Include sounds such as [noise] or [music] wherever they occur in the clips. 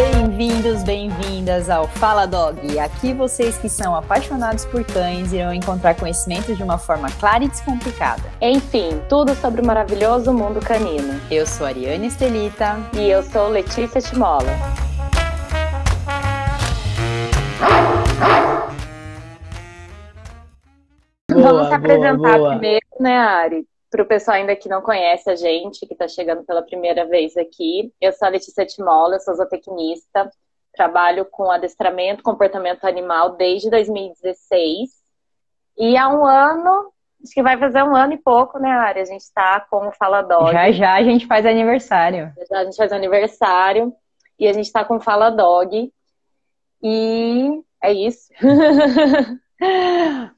Bem-vindos, bem-vindas ao Fala Dog. Aqui vocês que são apaixonados por cães irão encontrar conhecimento de uma forma clara e descomplicada. Enfim, tudo sobre o maravilhoso mundo canino. Eu sou Ariane Estelita e eu sou Letícia Timola. Boa, Vamos se apresentar boa. primeiro, né, Ari? Para o pessoal ainda que não conhece a gente, que está chegando pela primeira vez aqui, eu sou a Letícia Timola, sou zootecnista, trabalho com adestramento, comportamento animal desde 2016. E há um ano, acho que vai fazer um ano e pouco, né, Ari? A gente está com o Fala Dog. Já já a gente faz aniversário. Já, já a gente faz aniversário e a gente está com o Fala Dog. E é isso. [laughs]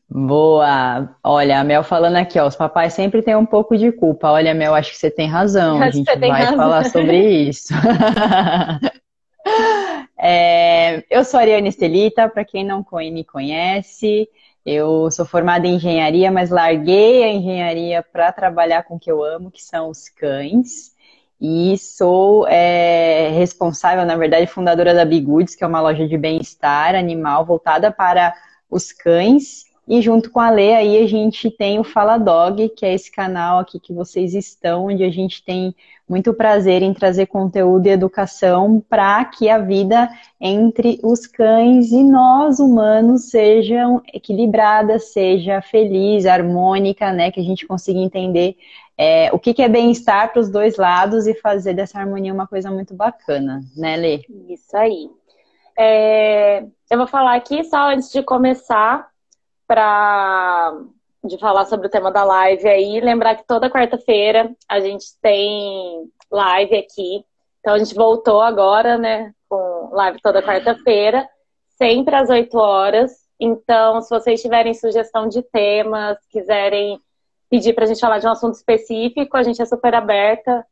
Boa! Olha, a Mel falando aqui, ó, os papais sempre têm um pouco de culpa. Olha, Mel, acho que você tem razão. A gente vai razão. falar sobre isso. [laughs] é, eu sou a Ariane Estelita, para quem não me conhece. Eu sou formada em engenharia, mas larguei a engenharia para trabalhar com o que eu amo, que são os cães. E sou é, responsável, na verdade, fundadora da Bigoods, que é uma loja de bem-estar animal voltada para os cães e junto com a Lê, aí a gente tem o Fala Dog, que é esse canal aqui que vocês estão, onde a gente tem muito prazer em trazer conteúdo e educação para que a vida entre os cães e nós humanos sejam equilibrada, seja feliz, harmônica, né? Que a gente consiga entender é, o que, que é bem-estar para os dois lados e fazer dessa harmonia uma coisa muito bacana, né, Lê? Isso aí. É, eu vou falar aqui só antes de começar para de falar sobre o tema da live aí, lembrar que toda quarta-feira a gente tem live aqui. Então a gente voltou agora, né, com live toda quarta-feira, sempre às 8 horas. Então, se vocês tiverem sugestão de temas, quiserem pedir para a gente falar de um assunto específico, a gente é super aberta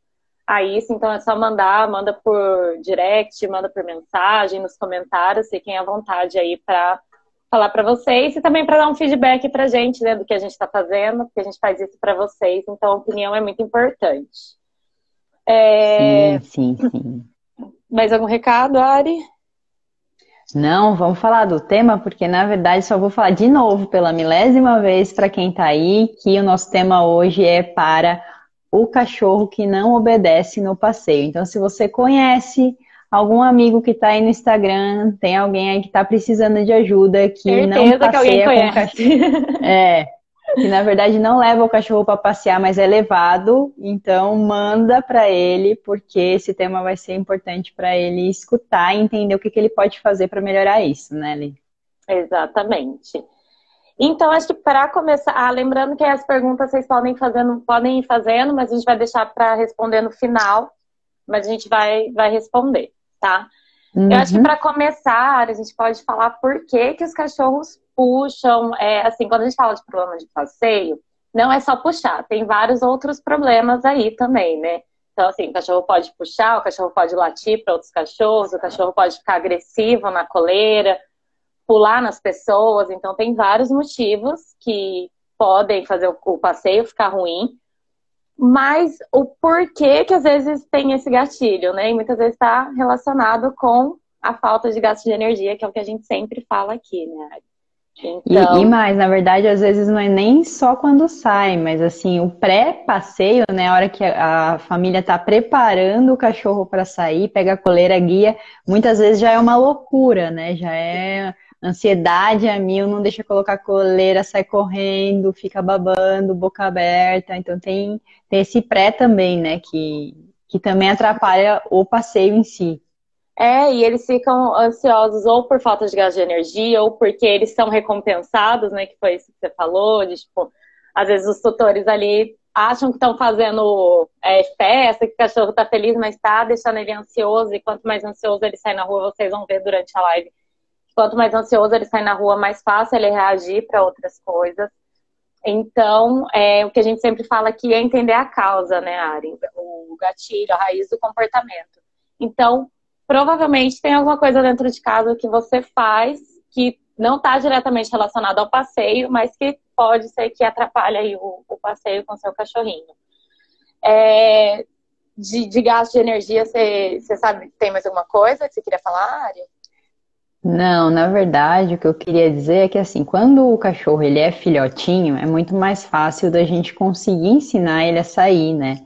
a isso. Então é só mandar, manda por direct, manda por mensagem, nos comentários, fiquem à vontade aí para falar para vocês e também para dar um feedback para a gente né, do que a gente está fazendo, porque a gente faz isso para vocês, então a opinião é muito importante. É... Sim, sim, sim. Mais algum recado, Ari? Não, vamos falar do tema, porque na verdade só vou falar de novo pela milésima vez para quem está aí, que o nosso tema hoje é para o cachorro que não obedece no passeio. Então, se você conhece algum amigo que está aí no Instagram, tem alguém aí que está precisando de ajuda, que Certeza não passeia que com o cachorro. É, que na verdade não leva o cachorro para passear, mas é levado, então manda para ele, porque esse tema vai ser importante para ele escutar e entender o que, que ele pode fazer para melhorar isso, né, Li? Exatamente. Então, acho que para começar, ah, lembrando que as perguntas vocês podem, fazendo, podem ir fazendo, mas a gente vai deixar para responder no final, mas a gente vai, vai responder tá? Uhum. Eu acho que uhum. para começar, a gente pode falar por que, que os cachorros puxam. É, assim, quando a gente fala de problema de passeio, não é só puxar, tem vários outros problemas aí também, né? Então, assim, o cachorro pode puxar, o cachorro pode latir para outros cachorros, o cachorro pode ficar agressivo na coleira, pular nas pessoas. Então, tem vários motivos que podem fazer o passeio ficar ruim mas o porquê que às vezes tem esse gatilho, né? E muitas vezes está relacionado com a falta de gasto de energia, que é o que a gente sempre fala aqui, né? Então... E, e, então mais, na verdade, às vezes não é nem só quando sai, mas assim, o pré-passeio, né? A hora que a, a família está preparando o cachorro para sair, pega a coleira, guia, muitas vezes já é uma loucura, né? Já é ansiedade a mil, não deixa colocar coleira, sai correndo, fica babando, boca aberta. Então tem, tem esse pré também, né? Que, que também atrapalha o passeio em si. É, e eles ficam ansiosos ou por falta de gás de energia, ou porque eles são recompensados, né? Que foi isso que você falou, de, tipo, às vezes os tutores ali acham que estão fazendo é, festa, que o cachorro tá feliz, mas tá deixando ele ansioso, e quanto mais ansioso ele sai na rua, vocês vão ver durante a live Quanto mais ansioso ele sai na rua, mais fácil ele reagir para outras coisas. Então, é, o que a gente sempre fala aqui é entender a causa, né, Ari? O gatilho, a raiz do comportamento. Então, provavelmente tem alguma coisa dentro de casa que você faz que não está diretamente relacionado ao passeio, mas que pode ser que atrapalhe o, o passeio com seu cachorrinho. É, de, de gasto de energia, você, sabe, tem mais alguma coisa que você queria falar, Ari? Não, na verdade, o que eu queria dizer é que assim, quando o cachorro ele é filhotinho, é muito mais fácil da gente conseguir ensinar ele a sair, né?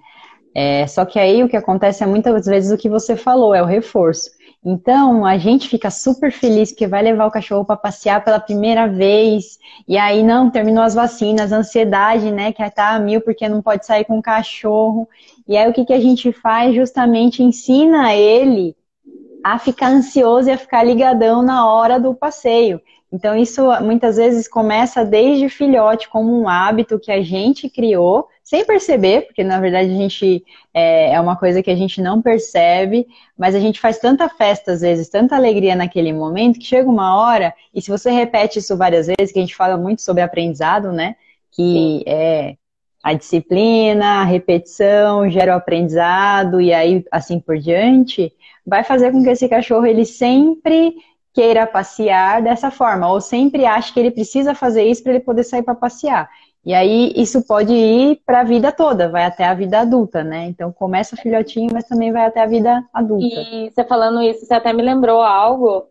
É, só que aí o que acontece é muitas vezes o que você falou, é o reforço. Então, a gente fica super feliz porque vai levar o cachorro para passear pela primeira vez, e aí não, terminou as vacinas, ansiedade, né, que tá a mil porque não pode sair com o cachorro. E aí o que, que a gente faz? Justamente ensina ele a ficar ansioso e a ficar ligadão na hora do passeio. Então, isso muitas vezes começa desde filhote, como um hábito que a gente criou, sem perceber, porque na verdade a gente é, é, uma coisa que a gente não percebe, mas a gente faz tanta festa às vezes, tanta alegria naquele momento, que chega uma hora, e se você repete isso várias vezes, que a gente fala muito sobre aprendizado, né? Que Sim. é a disciplina, a repetição, gera o aprendizado, e aí assim por diante vai fazer com que esse cachorro ele sempre queira passear dessa forma, ou sempre ache que ele precisa fazer isso para ele poder sair para passear. E aí isso pode ir para a vida toda, vai até a vida adulta, né? Então começa filhotinho, mas também vai até a vida adulta. E você falando isso, você até me lembrou algo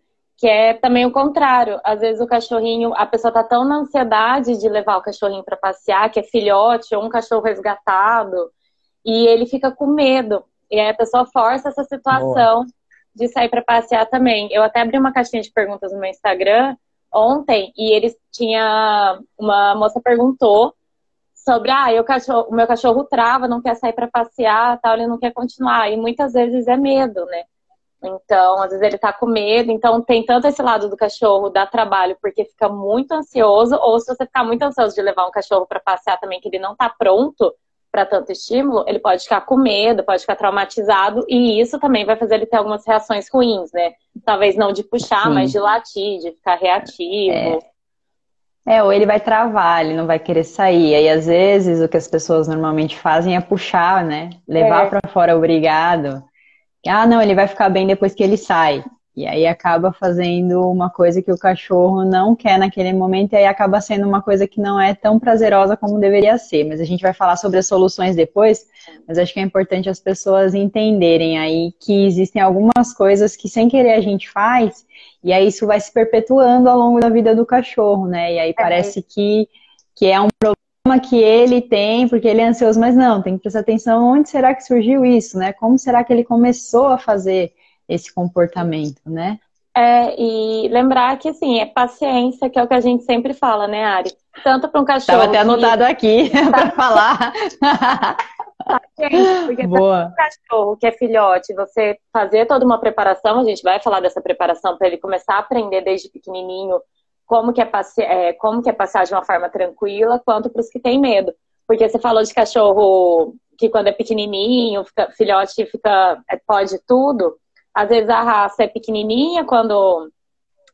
que é também o contrário. Às vezes o cachorrinho, a pessoa tá tão na ansiedade de levar o cachorrinho para passear, que é filhote ou um cachorro resgatado, e ele fica com medo. E aí a pessoa força essa situação Boa. de sair para passear também. Eu até abri uma caixinha de perguntas no meu Instagram ontem e eles tinha uma moça perguntou sobre ah, eu cachorro, o meu cachorro trava, não quer sair para passear, tal, ele não quer continuar. E muitas vezes é medo, né? Então, às vezes ele tá com medo. Então, tem tanto esse lado do cachorro dar trabalho porque fica muito ansioso, ou se você ficar muito ansioso de levar um cachorro para passear também, que ele não tá pronto, para tanto estímulo, ele pode ficar com medo, pode ficar traumatizado, e isso também vai fazer ele ter algumas reações ruins, né? Talvez não de puxar, Sim. mas de latir, de ficar reativo. É. é. ou ele vai travar, ele não vai querer sair. Aí, às vezes, o que as pessoas normalmente fazem é puxar, né? Levar é. para fora obrigado. Ah, não, ele vai ficar bem depois que ele sai. E aí acaba fazendo uma coisa que o cachorro não quer naquele momento e aí acaba sendo uma coisa que não é tão prazerosa como deveria ser. Mas a gente vai falar sobre as soluções depois, mas acho que é importante as pessoas entenderem aí que existem algumas coisas que sem querer a gente faz e aí isso vai se perpetuando ao longo da vida do cachorro, né? E aí é parece que, que é um problema que ele tem porque ele é ansioso, mas não, tem que prestar atenção onde será que surgiu isso, né? Como será que ele começou a fazer esse comportamento, né? É, e lembrar que, assim, é paciência, que é o que a gente sempre fala, né, Ari? Tanto para um cachorro. Estava até anotado que... aqui [laughs] para falar. Paciência, porque Boa. um cachorro que é filhote, você fazer toda uma preparação, a gente vai falar dessa preparação para ele começar a aprender desde pequenininho como que é, passe... é, como que é passar de uma forma tranquila, quanto para os que têm medo. Porque você falou de cachorro que quando é pequenininho, fica, filhote fica, é, pode tudo. Às vezes a raça é pequenininha quando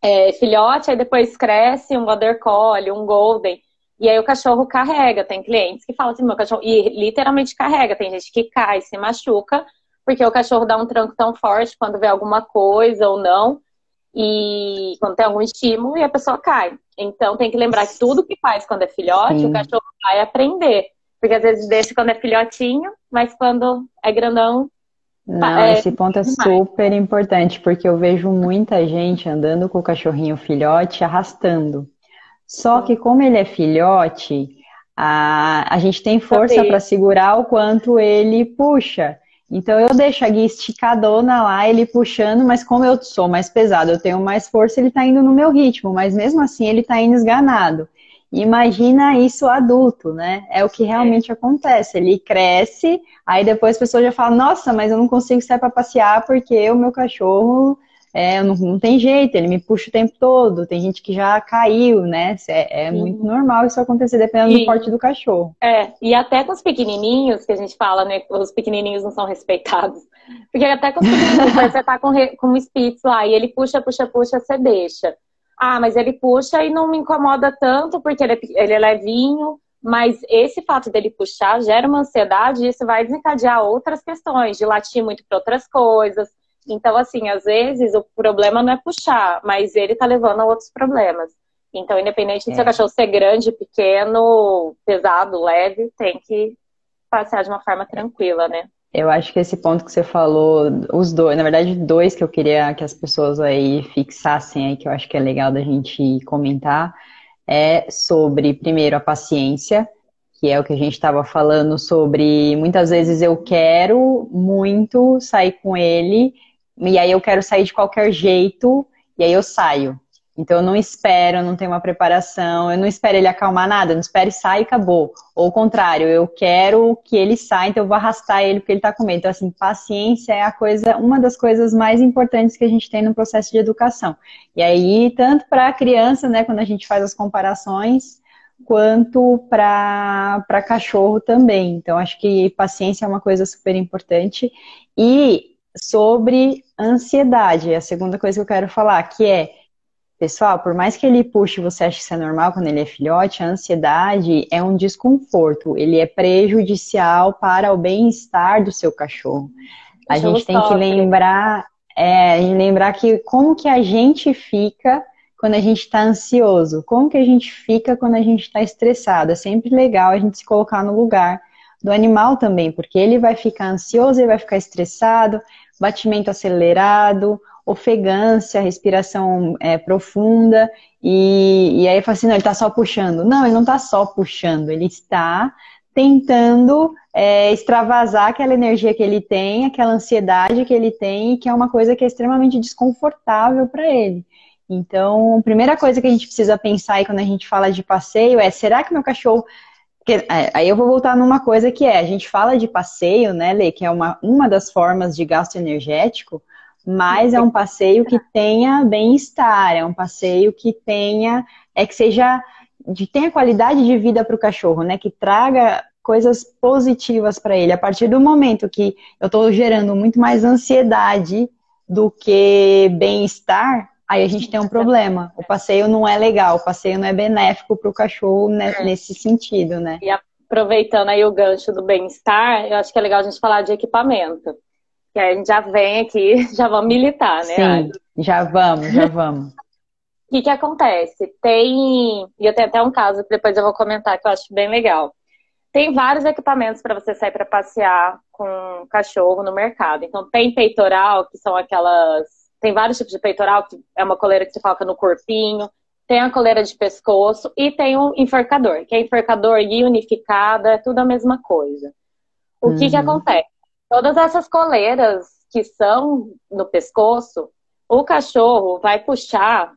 é filhote, aí depois cresce um Border Collie, um Golden. E aí o cachorro carrega. Tem clientes que falam assim, meu cachorro... E literalmente carrega. Tem gente que cai, se machuca, porque o cachorro dá um tranco tão forte quando vê alguma coisa ou não. E quando tem algum estímulo e a pessoa cai. Então tem que lembrar que tudo que faz quando é filhote, Sim. o cachorro vai aprender. Porque às vezes deixa quando é filhotinho, mas quando é grandão, não, é, esse ponto é super importante, porque eu vejo muita gente andando com o cachorrinho filhote arrastando. Só que como ele é filhote, a, a gente tem força para segurar o quanto ele puxa. Então eu deixo a guia esticadona lá, ele puxando, mas como eu sou mais pesado, eu tenho mais força, ele está indo no meu ritmo, mas mesmo assim ele está indo esganado. Imagina isso adulto, né? É o que realmente é. acontece. Ele cresce, aí depois a pessoa já fala: Nossa, mas eu não consigo sair para passear porque o meu cachorro é, não, não, tem jeito, ele me puxa o tempo todo. Tem gente que já caiu, né? É, é muito normal isso acontecer dependendo e, do porte do cachorro. É, e até com os pequenininhos, que a gente fala, né? Os pequenininhos não são respeitados. Porque até com os pequenininhos, você tá com, com um Spitz lá e ele puxa, puxa, puxa, você deixa. Ah, mas ele puxa e não me incomoda tanto porque ele é, ele é levinho, mas esse fato dele puxar gera uma ansiedade e isso vai desencadear outras questões, de latir muito para outras coisas. Então, assim, às vezes o problema não é puxar, mas ele tá levando a outros problemas. Então, independente é. de seu cachorro ser grande, pequeno, pesado, leve, tem que passear de uma forma tranquila, né? Eu acho que esse ponto que você falou, os dois, na verdade, dois que eu queria que as pessoas aí fixassem aí, que eu acho que é legal da gente comentar, é sobre, primeiro, a paciência, que é o que a gente estava falando sobre muitas vezes eu quero muito sair com ele, e aí eu quero sair de qualquer jeito, e aí eu saio. Então eu não espero, não tenho uma preparação, eu não espero ele acalmar nada, eu não espero e sai e acabou. Ou o contrário, eu quero que ele saia, então eu vou arrastar ele porque ele está com medo. Então, assim, paciência é a coisa, uma das coisas mais importantes que a gente tem no processo de educação. E aí, tanto para a criança, né, quando a gente faz as comparações, quanto para cachorro também. Então, acho que paciência é uma coisa super importante. E sobre ansiedade, é a segunda coisa que eu quero falar, que é Pessoal, por mais que ele puxe, você acha que isso é normal quando ele é filhote, a ansiedade é um desconforto, ele é prejudicial para o bem-estar do seu cachorro. A gente tem que lembrar, é, lembrar que como que a gente fica quando a gente está ansioso, como que a gente fica quando a gente está estressado. É sempre legal a gente se colocar no lugar do animal também, porque ele vai ficar ansioso, ele vai ficar estressado, batimento acelerado, ofegância, respiração é, profunda, e, e aí fala assim, não, ele está só puxando. Não, ele não está só puxando, ele está tentando é, extravasar aquela energia que ele tem, aquela ansiedade que ele tem, que é uma coisa que é extremamente desconfortável para ele. Então, a primeira coisa que a gente precisa pensar aí quando a gente fala de passeio é: será que meu cachorro. Porque, é, aí eu vou voltar numa coisa que é: a gente fala de passeio, né, Lê, que é uma, uma das formas de gasto energético, mas é um passeio que tenha bem-estar, é um passeio que tenha, é que seja, tenha qualidade de vida para o cachorro, né? Que traga coisas positivas para ele. A partir do momento que eu estou gerando muito mais ansiedade do que bem-estar, aí a gente tem um problema. O passeio não é legal, o passeio não é benéfico para o cachorro é. nesse sentido, né? E aproveitando aí o gancho do bem-estar, eu acho que é legal a gente falar de equipamento. Que aí a gente já vem aqui, [laughs] já vamos militar, né? Sim, já vamos, já vamos. [laughs] O que, que acontece? Tem. E eu tenho até um caso que depois eu vou comentar que eu acho bem legal. Tem vários equipamentos para você sair para passear com cachorro no mercado. Então, tem peitoral, que são aquelas. Tem vários tipos de peitoral, que é uma coleira que você coloca no corpinho. Tem a coleira de pescoço e tem o enforcador, que é enforcador e unificada, é tudo a mesma coisa. O uhum. que, que uhum. acontece? Todas essas coleiras que são no pescoço, o cachorro vai puxar.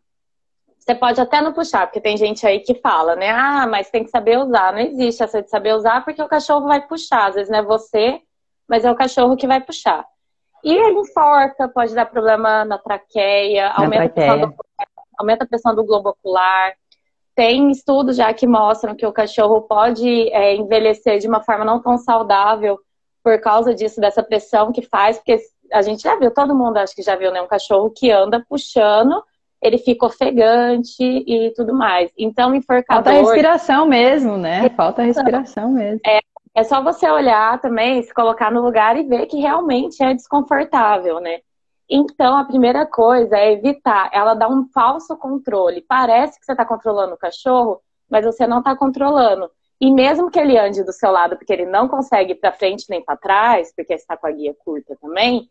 Você pode até não puxar, porque tem gente aí que fala, né? Ah, mas tem que saber usar. Não existe essa de saber usar, porque o cachorro vai puxar. Às vezes não é você, mas é o cachorro que vai puxar. E ele enforca, pode dar problema na traqueia, na aumenta, traqueia. A do, aumenta, A pressão do globo ocular. Tem estudos já que mostram que o cachorro pode é, envelhecer de uma forma não tão saudável por causa disso, dessa pressão que faz, porque a gente já viu, todo mundo acho que já viu, né? Um cachorro que anda puxando, ele fica ofegante e tudo mais. Então, enforcador... Falta respiração mesmo, né? Falta respiração mesmo. É, é só você olhar também, se colocar no lugar e ver que realmente é desconfortável, né? Então, a primeira coisa é evitar ela dar um falso controle. Parece que você está controlando o cachorro, mas você não está controlando. E mesmo que ele ande do seu lado, porque ele não consegue ir para frente nem para trás, porque está com a guia curta também,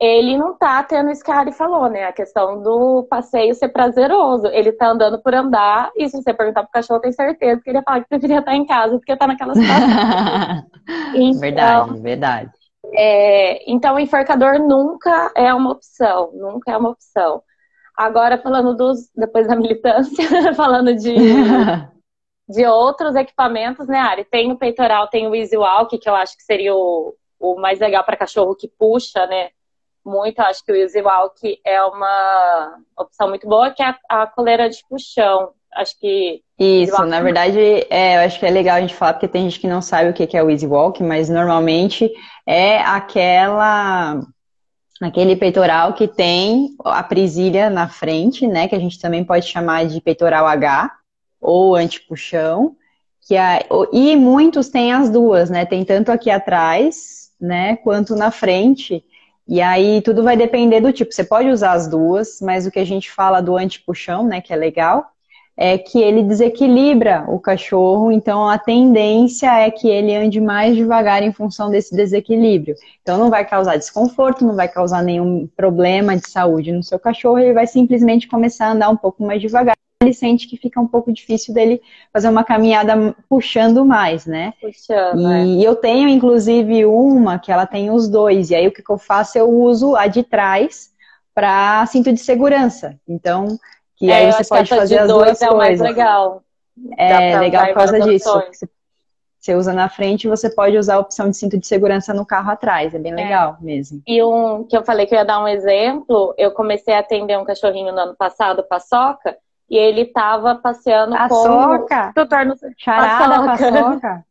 ele não tá tendo isso que a Ari falou, né? A questão do passeio ser prazeroso. Ele tá andando por andar, e se você perguntar pro cachorro, tem certeza que ele ia falar que preferia estar em casa porque tá naquela situação. [laughs] então, verdade, verdade. É, então, o enforcador nunca é uma opção, nunca é uma opção. Agora, falando dos. Depois da militância, [laughs] falando de. [laughs] de outros equipamentos, né, Ari? Tem o peitoral, tem o Easy Walk, que eu acho que seria o, o mais legal para cachorro que puxa, né? Muito, acho que o Easy Walk é uma opção muito boa, que é a, a coleira de puxão. Acho que. Isso, na verdade, é, eu acho que é legal a gente falar, porque tem gente que não sabe o que é o Easy Walk, mas normalmente é aquela aquele peitoral que tem a presilha na frente, né? Que a gente também pode chamar de peitoral H, ou antipuxão, que a, e muitos têm as duas, né? Tem tanto aqui atrás, né, quanto na frente. E aí tudo vai depender do tipo. Você pode usar as duas, mas o que a gente fala do antipuxão, né, que é legal, é que ele desequilibra o cachorro, então a tendência é que ele ande mais devagar em função desse desequilíbrio. Então não vai causar desconforto, não vai causar nenhum problema de saúde no seu cachorro, ele vai simplesmente começar a andar um pouco mais devagar. Ele sente que fica um pouco difícil dele fazer uma caminhada puxando mais, né? Puxando, e é. eu tenho, inclusive, uma que ela tem os dois, e aí o que, que eu faço? Eu uso a de trás para cinto de segurança. Então, que é, aí você pode fazer as duas é o mais legal. É legal por causa disso. Você usa na frente e você pode usar a opção de cinto de segurança no carro atrás. É bem é. legal é. mesmo. E um que eu falei que eu ia dar um exemplo, eu comecei a atender um cachorrinho no ano passado, paçoca, e ele tava passeando paçoca. [laughs] com tutor no... Charada paçoca.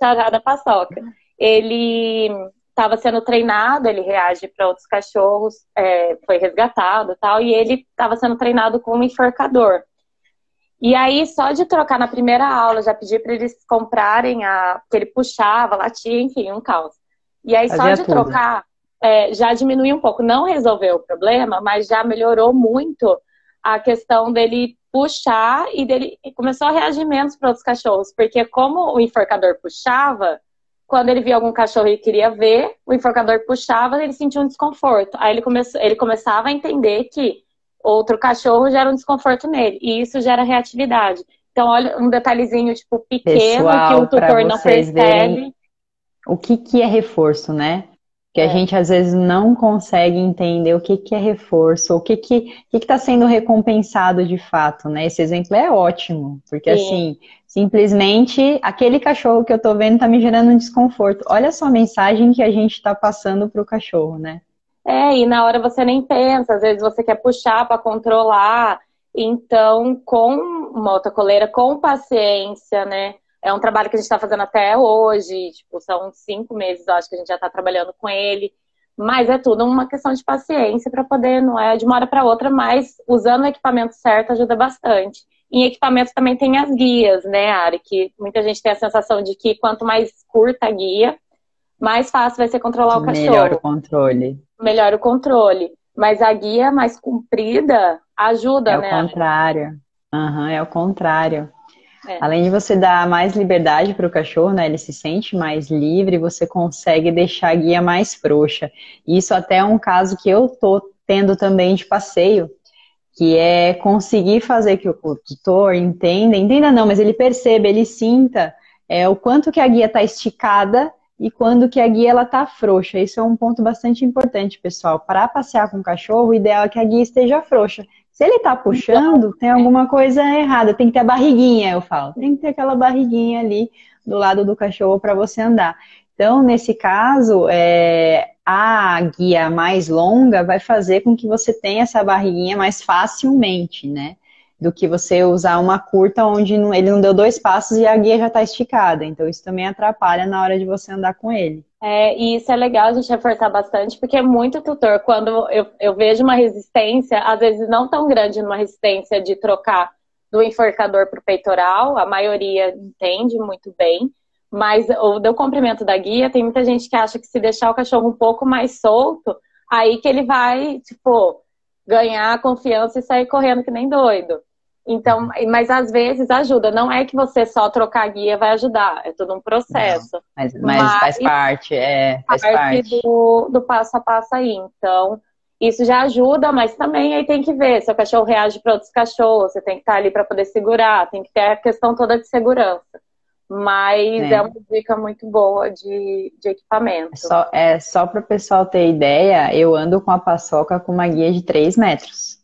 Charada paçoca. Ele estava sendo treinado, ele reage para outros cachorros, é, foi resgatado tal, e ele estava sendo treinado com um enforcador. E aí, só de trocar na primeira aula, já pedi para eles comprarem a. porque ele puxava, latia, enfim, um caos. E aí, Fazia só de tudo. trocar, é, já diminuiu um pouco. Não resolveu o problema, mas já melhorou muito a questão dele puxar e dele começou a reagir menos para outros cachorros, porque como o enforcador puxava, quando ele via algum cachorro e queria ver, o enforcador puxava, ele sentia um desconforto. Aí ele, começou, ele começava a entender que outro cachorro gera um desconforto nele. E isso gera reatividade. Então, olha um detalhezinho, tipo, pequeno, Pessoal, que o tutor não percebe. O que, que é reforço, né? Que a é. gente às vezes não consegue entender o que, que é reforço, o que que que está sendo recompensado de fato, né? Esse exemplo é ótimo, porque Sim. assim, simplesmente aquele cachorro que eu estou vendo está me gerando um desconforto. Olha só a mensagem que a gente está passando para o cachorro, né? É, e na hora você nem pensa, às vezes você quer puxar para controlar. Então, com uma outra coleira, com paciência, né? É um trabalho que a gente está fazendo até hoje, tipo, são cinco meses, eu acho que a gente já está trabalhando com ele. Mas é tudo uma questão de paciência para poder, não é de uma hora para outra, mas usando o equipamento certo ajuda bastante. Em equipamento também tem as guias, né, Ari? Que muita gente tem a sensação de que quanto mais curta a guia, mais fácil vai ser controlar o cachorro. Melhor o controle. Melhor o controle. Mas a guia mais comprida ajuda, é né? É o contrário. Uhum, é o contrário. É. Além de você dar mais liberdade para o cachorro, né? Ele se sente mais livre, você consegue deixar a guia mais frouxa. Isso até é um caso que eu tô tendo também de passeio, que é conseguir fazer que o tutor entenda, entenda não, mas ele perceba, ele sinta é, o quanto que a guia está esticada e quando que a guia ela tá frouxa. Isso é um ponto bastante importante, pessoal. Para passear com o cachorro, o ideal é que a guia esteja frouxa. Se ele tá puxando, tem alguma coisa errada. Tem que ter a barriguinha, eu falo. Tem que ter aquela barriguinha ali do lado do cachorro para você andar. Então, nesse caso, é, a guia mais longa vai fazer com que você tenha essa barriguinha mais facilmente, né? Do que você usar uma curta onde ele não deu dois passos e a guia já está esticada. Então, isso também atrapalha na hora de você andar com ele. É, e isso é legal a gente reforçar bastante, porque é muito tutor. Quando eu, eu vejo uma resistência, às vezes não tão grande numa resistência de trocar do enforcador para o peitoral, a maioria entende muito bem, mas o do comprimento da guia, tem muita gente que acha que se deixar o cachorro um pouco mais solto, aí que ele vai, tipo, ganhar confiança e sair correndo que nem doido. Então, uhum. mas às vezes ajuda. Não é que você só trocar guia vai ajudar, é todo um processo. Não, mas, mas, mas, faz parte, é, faz parte, parte. Do, do passo a passo aí. Então, isso já ajuda, mas também aí tem que ver se o cachorro reage para outros cachorros, você tem que estar ali para poder segurar, tem que ter a questão toda de segurança. Mas é, é uma dica muito boa de, de equipamento. É só, é, só para o pessoal ter ideia, eu ando com a paçoca com uma guia de 3 metros.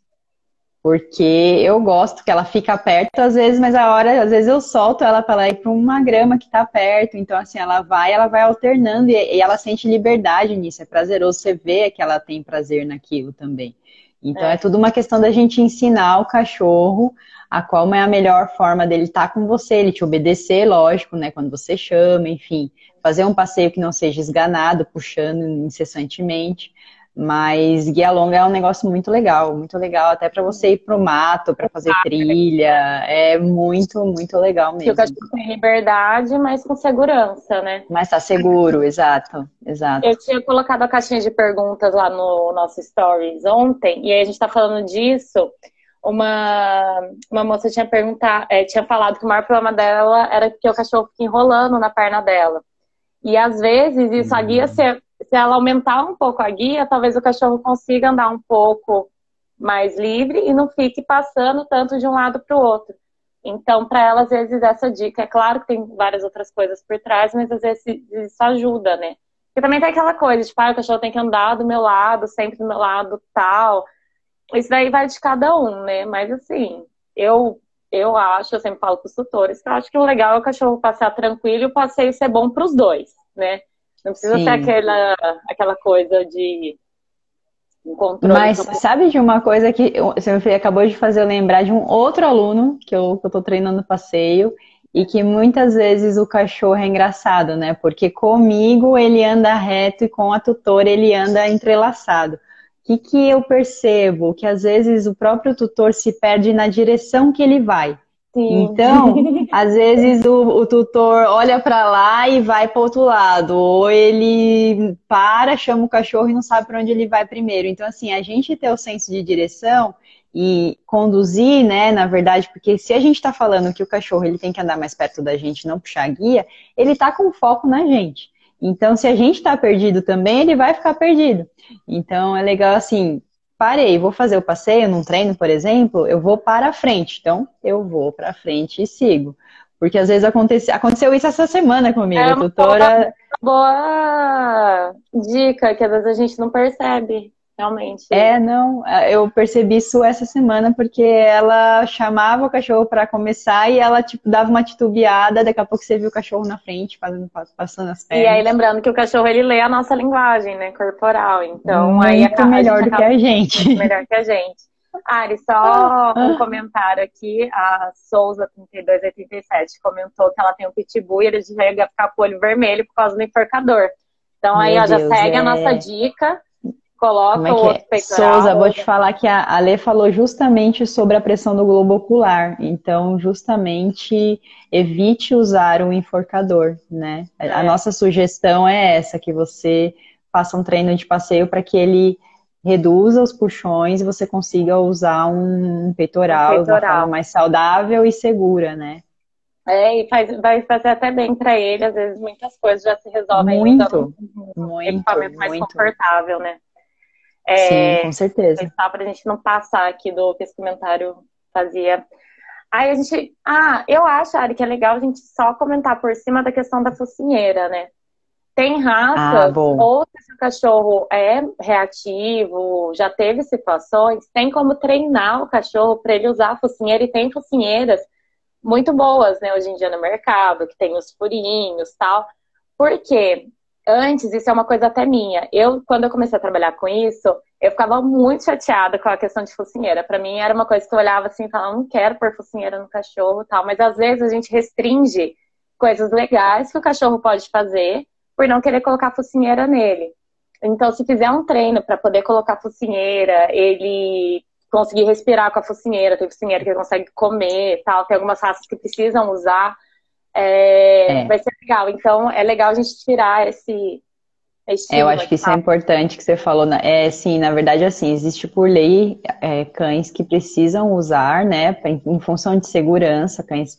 Porque eu gosto que ela fica perto às vezes, mas a hora, às vezes eu solto ela para ela ir para uma grama que está perto. Então, assim, ela vai, ela vai alternando e, e, ela sente liberdade nisso. É prazeroso você ver que ela tem prazer naquilo também. Então, é, é tudo uma questão da gente ensinar o cachorro a qual é a melhor forma dele estar tá com você, ele te obedecer, lógico, né? Quando você chama, enfim, fazer um passeio que não seja esganado, puxando incessantemente. Mas guia longa é um negócio muito legal, muito legal, até para você ir pro mato, para fazer trilha, é muito, muito legal mesmo. Porque o cachorro tem liberdade, mas com segurança, né? Mas tá seguro, [laughs] exato, exato. Eu tinha colocado a caixinha de perguntas lá no nosso stories ontem, e aí a gente tá falando disso. uma, uma moça tinha perguntado, é, tinha falado que o maior problema dela era que o cachorro fica enrolando na perna dela. E às vezes isso, a guia, se, se ela aumentar um pouco a guia, talvez o cachorro consiga andar um pouco mais livre e não fique passando tanto de um lado para o outro. Então, para ela, às vezes, essa dica, é claro que tem várias outras coisas por trás, mas às vezes isso ajuda, né? Porque também tem aquela coisa, tipo, ah, o cachorro tem que andar do meu lado, sempre do meu lado, tal. Isso daí vai de cada um, né? Mas assim, eu eu acho, eu sempre falo para os tutores, que eu acho que o legal é o cachorro passear tranquilo e o passeio ser bom para os dois, né? Não precisa Sim. ter aquela, aquela coisa de um controle. Mas sabe de uma coisa que você acabou de fazer eu lembrar de um outro aluno que eu, que eu tô treinando passeio e que muitas vezes o cachorro é engraçado, né? Porque comigo ele anda reto e com a tutora ele anda entrelaçado. O que, que eu percebo? Que às vezes o próprio tutor se perde na direção que ele vai. Sim. Então, [laughs] às vezes o, o tutor olha para lá e vai para outro lado, ou ele para, chama o cachorro e não sabe para onde ele vai primeiro. Então, assim, a gente ter o senso de direção e conduzir, né, na verdade, porque se a gente está falando que o cachorro ele tem que andar mais perto da gente, não puxar a guia, ele está com foco na gente. Então, se a gente está perdido também, ele vai ficar perdido. Então, é legal assim parei, vou fazer o passeio num treino, por exemplo, eu vou para a frente. Então, eu vou para frente e sigo. Porque às vezes acontece, aconteceu isso essa semana comigo, é uma tutora. Boa dica, que às vezes a gente não percebe realmente. É, não, é, eu percebi isso essa semana porque ela chamava o cachorro para começar e ela tipo dava uma titubeada, daqui a pouco você viu o cachorro na frente fazendo passando as pernas. E aí lembrando que o cachorro ele lê a nossa linguagem, né, corporal. Então, muito aí a, melhor do que a gente. Muito melhor que a gente. Ari, só um comentário aqui. A Souza 3287 comentou que ela tem um pitbull e ele chega a ficar com o olho vermelho por causa do enforcador. Então aí, ó, já segue é... a nossa dica coloca é o outro é? peitoral. Souza, vou te falar que a Ale falou justamente sobre a pressão do globo ocular. Então, justamente evite usar um enforcador, né? É. A nossa sugestão é essa, que você faça um treino de passeio para que ele reduza os puxões e você consiga usar um peitoral, um peitoral. de uma forma mais saudável e segura, né? É, e faz, vai fazer até bem para ele, às vezes muitas coisas já se resolvem muito, um, um muito, equipamento mais muito. confortável, né? É, Sim, com certeza. Só para a gente não passar aqui do que esse comentário fazia. Aí a gente. Ah, eu acho, Ari, que é legal a gente só comentar por cima da questão da focinheira, né? Tem raças, ah, ou se o cachorro é reativo, já teve situações, tem como treinar o cachorro para ele usar a focinheira, e tem focinheiras muito boas, né, hoje em dia no mercado, que tem os furinhos tal. Por quê? Antes, isso é uma coisa até minha. Eu, quando eu comecei a trabalhar com isso, eu ficava muito chateada com a questão de focinheira. Para mim, era uma coisa que eu olhava assim falava, não quero pôr focinheira no cachorro tal. Mas às vezes a gente restringe coisas legais que o cachorro pode fazer por não querer colocar focinheira nele. Então, se fizer um treino para poder colocar focinheira, ele conseguir respirar com a focinheira, tem focinheira que consegue comer tal, tem algumas raças que precisam usar é, é. vai ser legal. Então, é legal a gente tirar esse. É, eu acho que isso é importante que você falou. Né? É, sim, na verdade, assim, existe por lei é, cães que precisam usar, né, em função de segurança, cães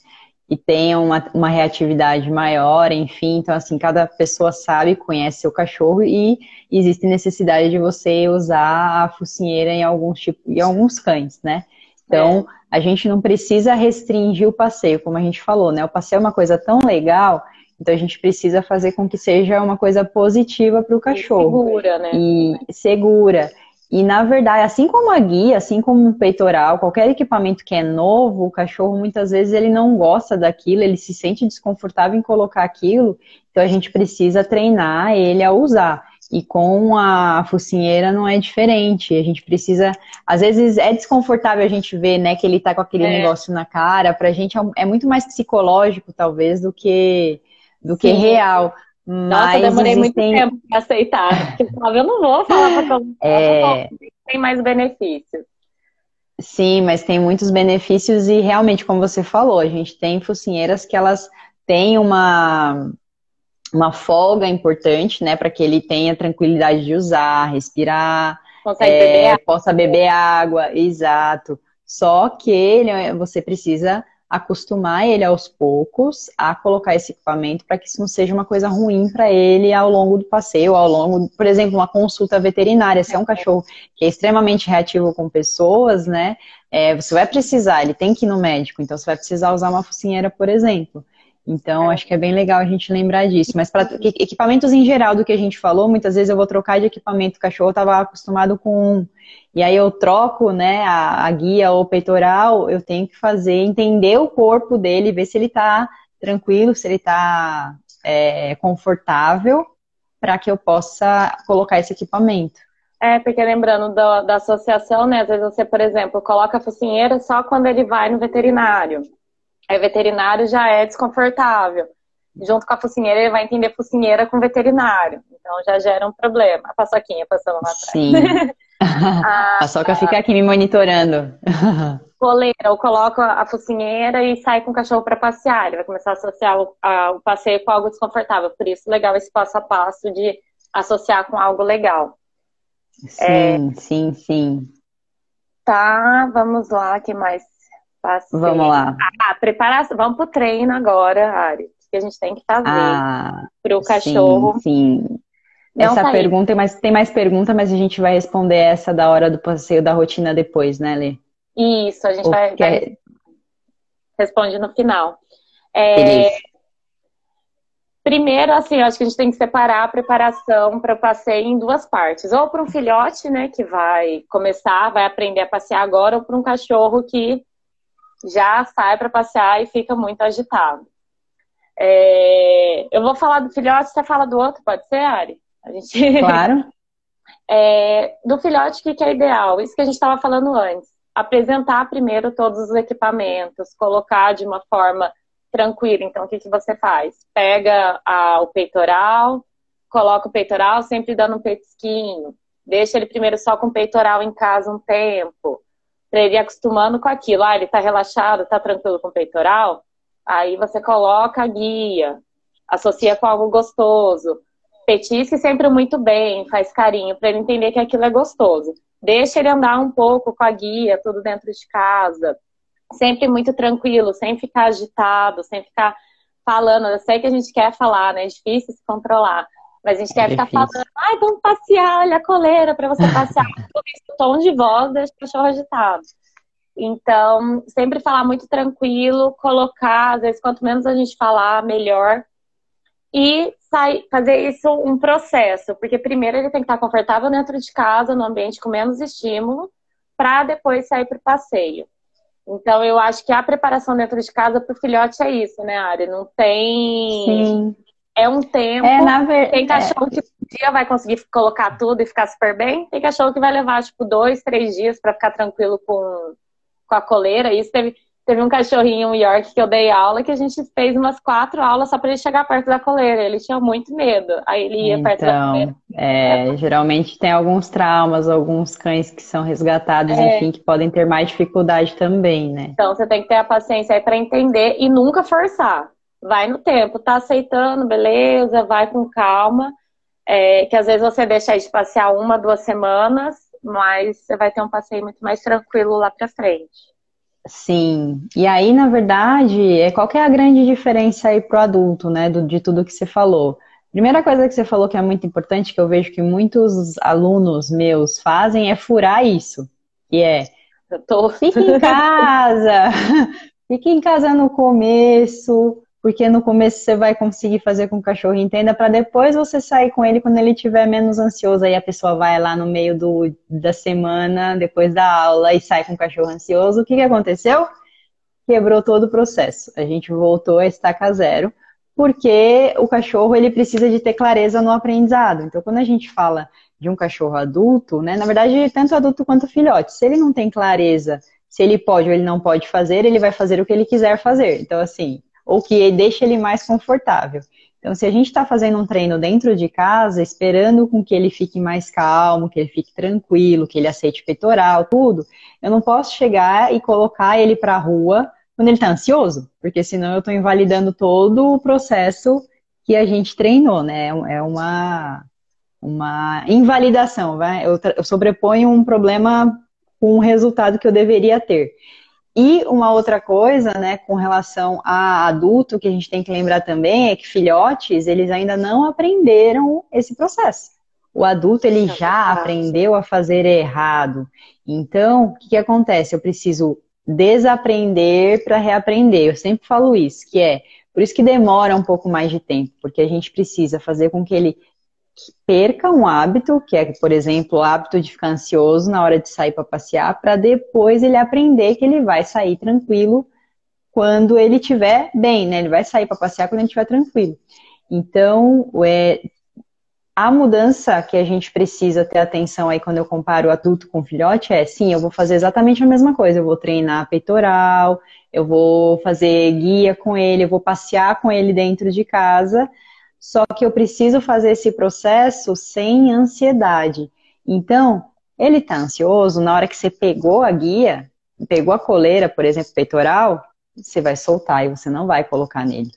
que tenham uma, uma reatividade maior, enfim. Então, assim, cada pessoa sabe, conhece seu cachorro e existe necessidade de você usar a focinheira em alguns, tipo, em alguns cães, né? Então, é a gente não precisa restringir o passeio, como a gente falou, né? O passeio é uma coisa tão legal, então a gente precisa fazer com que seja uma coisa positiva para o cachorro. E segura, né? E segura. E na verdade, assim como a guia, assim como o peitoral, qualquer equipamento que é novo, o cachorro muitas vezes ele não gosta daquilo, ele se sente desconfortável em colocar aquilo, então a gente precisa treinar ele a usar. E com a focinheira não é diferente. A gente precisa. Às vezes é desconfortável a gente ver, né, que ele tá com aquele é. negócio na cara. Pra gente é, é muito mais psicológico, talvez, do que, do que real. Mas Nossa, eu demorei existem... muito tempo para aceitar. Porque eu não vou falar pra é... tem mais benefícios. Sim, mas tem muitos benefícios e realmente, como você falou, a gente tem focinheiras que elas têm uma uma folga importante, né, para que ele tenha tranquilidade de usar, respirar, é, beber possa beber água, exato. Só que ele, você precisa acostumar ele aos poucos a colocar esse equipamento para que isso não seja uma coisa ruim para ele ao longo do passeio, ao longo, por exemplo, uma consulta veterinária. Se é um cachorro que é extremamente reativo com pessoas, né? É, você vai precisar, ele tem que ir no médico, então você vai precisar usar uma focinheira, por exemplo. Então, é. acho que é bem legal a gente lembrar disso. Mas para equipamentos em geral do que a gente falou, muitas vezes eu vou trocar de equipamento. O cachorro estava acostumado com um. E aí eu troco né, a, a, guia ou peitoral, eu tenho que fazer, entender o corpo dele, ver se ele está tranquilo, se ele está é, confortável, para que eu possa colocar esse equipamento. É, porque lembrando do, da associação, né? Às vezes você, por exemplo, coloca a focinheira só quando ele vai no veterinário. Aí veterinário já é desconfortável. Junto com a focinheira, ele vai entender focinheira com veterinário. Então já gera um problema. A paçoquinha passando lá atrás. Sim. [laughs] a paçoca fica aqui me monitorando. [laughs] coleira, eu coloco a focinheira e sai com o cachorro para passear. Ele vai começar a associar o, a, o passeio com algo desconfortável. Por isso, legal esse passo a passo de associar com algo legal. Sim, é, sim, sim. Tá, vamos lá, que mais Passei. Vamos lá. Ah, preparação. Vamos pro treino agora, Ari. Que a gente tem que fazer ah, pro cachorro. Sim, sim. essa tá pergunta, mas tem mais pergunta, mas a gente vai responder essa da hora do passeio da rotina depois, né, Lê? Isso, a gente vai, vai, é responde no final. É, primeiro, assim, eu acho que a gente tem que separar a preparação para o passeio em duas partes. Ou para um filhote, né, que vai começar, vai aprender a passear agora, ou para um cachorro que já sai para passear e fica muito agitado. É, eu vou falar do filhote, você fala do outro, pode ser, Ari? A gente... [laughs] Claro. É, do filhote, o que é ideal? Isso que a gente estava falando antes. Apresentar primeiro todos os equipamentos, colocar de uma forma tranquila. Então, o que, que você faz? Pega a, o peitoral, coloca o peitoral sempre dando um petisquinho. Deixa ele primeiro só com o peitoral em casa um tempo para ele ir acostumando com aquilo. Ah, ele está relaxado, está tranquilo com o peitoral. Aí você coloca a guia, associa com algo gostoso. Petisque sempre muito bem, faz carinho, para ele entender que aquilo é gostoso. Deixa ele andar um pouco com a guia, tudo dentro de casa. Sempre muito tranquilo, sem ficar agitado, sem ficar falando. Eu sei que a gente quer falar, né? É difícil se controlar. Mas a gente quer é ficar falando, ai, vamos passear, olha a coleira para você passear. [laughs] Tudo isso, tom de voz deixa o cachorro agitado. Então, sempre falar muito tranquilo, colocar, às vezes, quanto menos a gente falar, melhor. E sair, fazer isso um processo, porque primeiro ele tem que estar confortável dentro de casa, no ambiente com menos estímulo, para depois sair para o passeio. Então, eu acho que a preparação dentro de casa para o filhote é isso, né, Ari? Não tem. Sim. É um tempo. É, na ver... Tem cachorro é. que um dia vai conseguir colocar tudo e ficar super bem. Tem cachorro que vai levar, tipo, dois, três dias para ficar tranquilo com, com a coleira. Isso teve, teve um cachorrinho em York que eu dei aula que a gente fez umas quatro aulas só para ele chegar perto da coleira. Ele tinha muito medo. Aí ele ia então, perto da então, coleira. É, geralmente tem alguns traumas, alguns cães que são resgatados, é. enfim, que podem ter mais dificuldade também, né? Então você tem que ter a paciência aí para entender e nunca forçar vai no tempo, tá aceitando, beleza, vai com calma. É, que às vezes você deixa de passear uma, duas semanas, mas você vai ter um passeio muito mais tranquilo lá pra frente. Sim, e aí, na verdade, é qual que é a grande diferença aí pro adulto, né, do, de tudo que você falou? Primeira coisa que você falou que é muito importante, que eu vejo que muitos alunos meus fazem, é furar isso. E é, tô... fique em casa, [laughs] fique em casa no começo, porque no começo você vai conseguir fazer com que o cachorro entenda, para depois você sair com ele quando ele estiver menos ansioso. Aí a pessoa vai lá no meio do, da semana, depois da aula, e sai com o cachorro ansioso. O que, que aconteceu? Quebrou todo o processo. A gente voltou a estaca zero, porque o cachorro ele precisa de ter clareza no aprendizado. Então, quando a gente fala de um cachorro adulto, né, na verdade, tanto adulto quanto filhote, se ele não tem clareza se ele pode ou ele não pode fazer, ele vai fazer o que ele quiser fazer. Então, assim, ou que deixe ele mais confortável. Então, se a gente está fazendo um treino dentro de casa, esperando com que ele fique mais calmo, que ele fique tranquilo, que ele aceite peitoral, tudo, eu não posso chegar e colocar ele para a rua quando ele está ansioso, porque senão eu estou invalidando todo o processo que a gente treinou, né? É uma, uma invalidação, vai? Eu, eu sobreponho um problema com o resultado que eu deveria ter. E uma outra coisa, né, com relação a adulto, que a gente tem que lembrar também é que filhotes, eles ainda não aprenderam esse processo. O adulto, ele já aprendeu a fazer errado. Então, o que, que acontece? Eu preciso desaprender para reaprender. Eu sempre falo isso, que é por isso que demora um pouco mais de tempo, porque a gente precisa fazer com que ele perca um hábito, que é, por exemplo, o hábito de ficar ansioso na hora de sair para passear, para depois ele aprender que ele vai sair tranquilo quando ele estiver bem, né? Ele vai sair para passear quando ele estiver tranquilo. Então, é, a mudança que a gente precisa ter atenção aí quando eu comparo adulto com filhote é, sim, eu vou fazer exatamente a mesma coisa. Eu vou treinar peitoral, eu vou fazer guia com ele, eu vou passear com ele dentro de casa, só que eu preciso fazer esse processo sem ansiedade. Então, ele está ansioso, na hora que você pegou a guia, pegou a coleira, por exemplo, peitoral, você vai soltar e você não vai colocar nele.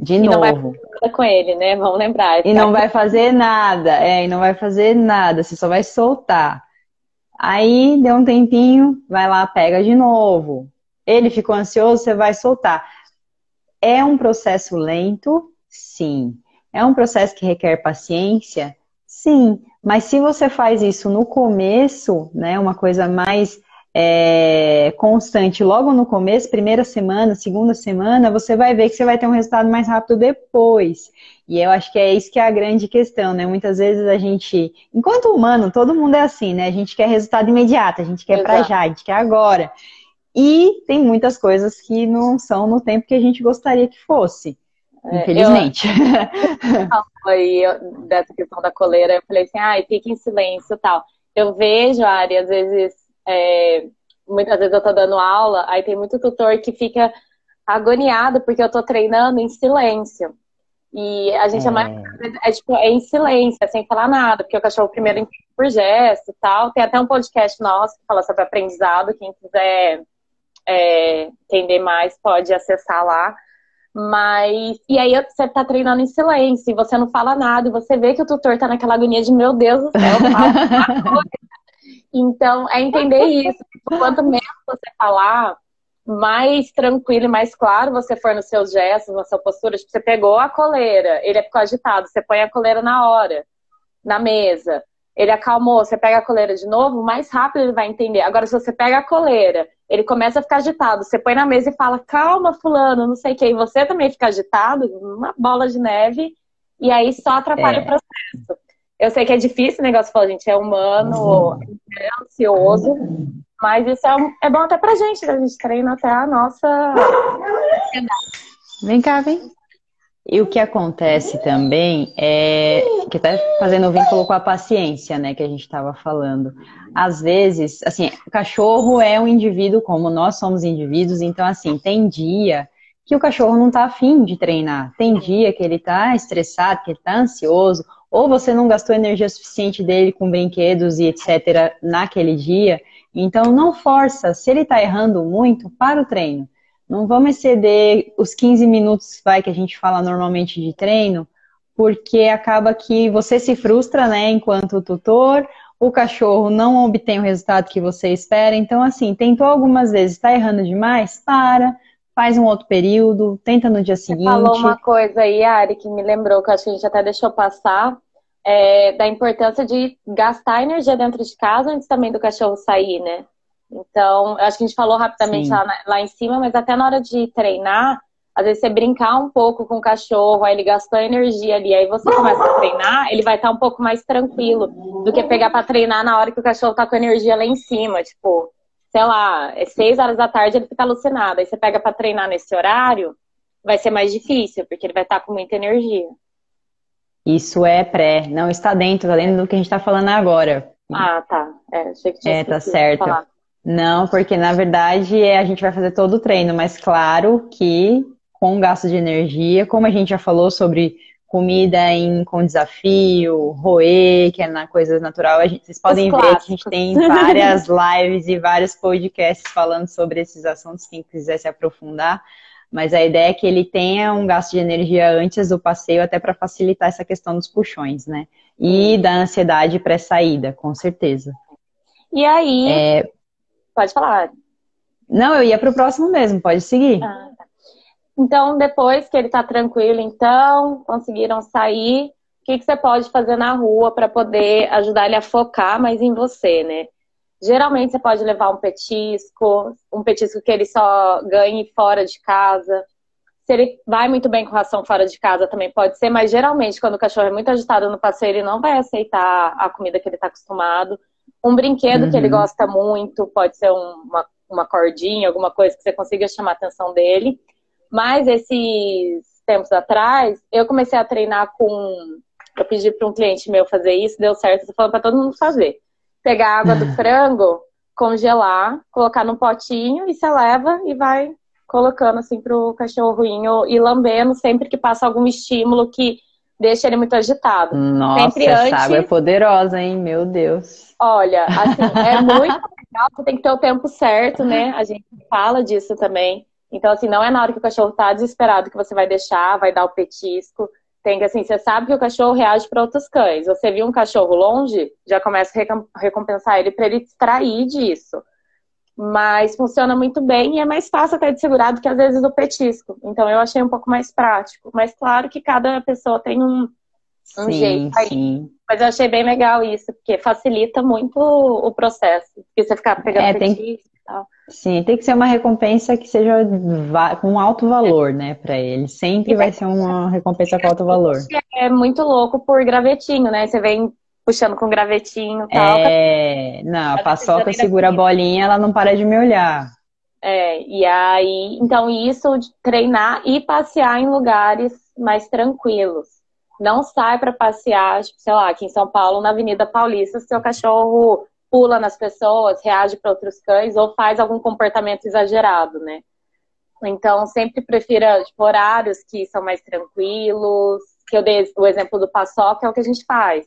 De e novo. Não vai fazer com ele, né? Vamos lembrar. E não vai fazer nada, é, e não vai fazer nada, você só vai soltar. Aí deu um tempinho, vai lá, pega de novo. Ele ficou ansioso, você vai soltar. É um processo lento, Sim. É um processo que requer paciência? Sim. Mas se você faz isso no começo, né, uma coisa mais é, constante logo no começo, primeira semana, segunda semana, você vai ver que você vai ter um resultado mais rápido depois. E eu acho que é isso que é a grande questão, né? Muitas vezes a gente, enquanto humano, todo mundo é assim, né? A gente quer resultado imediato, a gente quer para já, a gente quer agora. E tem muitas coisas que não são no tempo que a gente gostaria que fosse. É, Infelizmente. [laughs] Eu, aí, dessa questão da coleira, eu falei assim, ai, fique em silêncio e tal. Eu vejo, Ari, às vezes, é, muitas vezes eu tô dando aula, aí tem muito tutor que fica agoniado porque eu tô treinando em silêncio. E a gente é, é mais é, tipo, é em silêncio, é sem falar nada, porque o cachorro primeiro entende por gesto e tal. Tem até um podcast nosso que fala sobre aprendizado, quem quiser é, entender mais pode acessar lá. Mas. E aí você tá treinando em silêncio, você não fala nada, e você vê que o tutor tá naquela agonia de meu Deus do céu, [laughs] Então, é entender isso. Quanto menos você falar, mais tranquilo e mais claro você for nos seus gestos, na sua postura. Tipo, você pegou a coleira, ele ficou agitado, você põe a coleira na hora, na mesa. Ele acalmou, você pega a coleira de novo, mais rápido ele vai entender. Agora, se você pega a coleira ele começa a ficar agitado. Você põe na mesa e fala, calma, fulano, não sei o que, e você também fica agitado, uma bola de neve, e aí só atrapalha é. o processo. Eu sei que é difícil o negócio, falar, gente, é humano, uhum. é ansioso, mas isso é, é bom até pra gente, a gente treina até a nossa. Vem cá, vem. E o que acontece também é que até fazendo o vínculo com a paciência, né, que a gente estava falando. Às vezes, assim, o cachorro é um indivíduo como nós somos indivíduos, então assim, tem dia que o cachorro não está afim de treinar, tem dia que ele está estressado, que ele está ansioso, ou você não gastou energia suficiente dele com brinquedos e etc naquele dia, então não força. Se ele está errando muito, para o treino. Não vamos exceder os 15 minutos vai, que a gente fala normalmente de treino, porque acaba que você se frustra, né, enquanto tutor, o cachorro não obtém o resultado que você espera. Então, assim, tentou algumas vezes, está errando demais? Para, faz um outro período, tenta no dia seguinte. Você falou uma coisa aí, Ari, que me lembrou, que acho que a gente até deixou passar, é, da importância de gastar energia dentro de casa antes também do cachorro sair, né? Então, eu acho que a gente falou rapidamente lá, lá, em cima, mas até na hora de treinar, às vezes você brincar um pouco com o cachorro, aí ele gastou energia ali, aí você começa a treinar, ele vai estar um pouco mais tranquilo do que pegar para treinar na hora que o cachorro tá com energia lá em cima, tipo, sei lá, é seis horas da tarde ele fica alucinado, aí você pega para treinar nesse horário, vai ser mais difícil, porque ele vai estar com muita energia. Isso é pré, não está dentro, está dentro do que a gente está falando agora. Ah, tá. É, achei que tinha É, tá certo. Falar. Não, porque na verdade é, a gente vai fazer todo o treino, mas claro que com gasto de energia, como a gente já falou sobre comida em, com desafio, roer, que é na coisa natural, gente, vocês podem ver que a gente tem várias [laughs] lives e vários podcasts falando sobre esses assuntos, quem quiser se aprofundar. Mas a ideia é que ele tenha um gasto de energia antes do passeio, até para facilitar essa questão dos puxões, né? E da ansiedade pré-saída, com certeza. E aí. É... Pode falar. Não, eu ia para o próximo mesmo, pode seguir. Ah, tá. Então, depois que ele está tranquilo, então, conseguiram sair, o que, que você pode fazer na rua para poder ajudar ele a focar mais em você, né? Geralmente você pode levar um petisco, um petisco que ele só ganhe fora de casa. Se ele vai muito bem com ração fora de casa também pode ser, mas geralmente quando o cachorro é muito agitado no passeio, ele não vai aceitar a comida que ele está acostumado. Um brinquedo uhum. que ele uhum. gosta muito, pode ser uma, uma cordinha, alguma coisa que você consiga chamar a atenção dele. Mas esses tempos atrás, eu comecei a treinar com. Eu pedi para um cliente meu fazer isso, deu certo, estou falando para todo mundo fazer. Pegar a água do [laughs] frango, congelar, colocar num potinho e você leva e vai colocando assim pro cachorrinho e lambendo sempre que passa algum estímulo que deixa ele muito agitado. Nossa, sempre essa antes... água é poderosa, hein? Meu Deus. Olha, assim, é [laughs] muito legal, você tem que ter o tempo certo, né? A gente fala disso também. Então, assim, não é na hora que o cachorro tá desesperado que você vai deixar, vai dar o petisco. Tem que, assim, você sabe que o cachorro reage para outros cães. Você viu um cachorro longe, já começa a recompensar ele para ele extrair disso. Mas funciona muito bem e é mais fácil até de segurar do que às vezes o petisco. Então eu achei um pouco mais prático. Mas claro que cada pessoa tem um, um sim, jeito aí. Sim. Mas eu achei bem legal isso, porque facilita muito o processo. Porque você ficar pegando é, petisco tem... e tal. Sim, tem que ser uma recompensa que seja com alto valor, né, para ele. Sempre vai ser uma recompensa com alto valor. É muito louco por gravetinho, né? Você vem puxando com gravetinho e tal. É, não, a paçoca segura a bolinha, ela não para de me olhar. É, e aí, então isso de treinar e passear em lugares mais tranquilos. Não sai para passear, tipo, sei lá, aqui em São Paulo, na Avenida Paulista, seu cachorro pula nas pessoas, reage para outros cães ou faz algum comportamento exagerado, né? Então, sempre prefira tipo, horários que são mais tranquilos. Que eu dei o exemplo do paçoca, é o que a gente faz.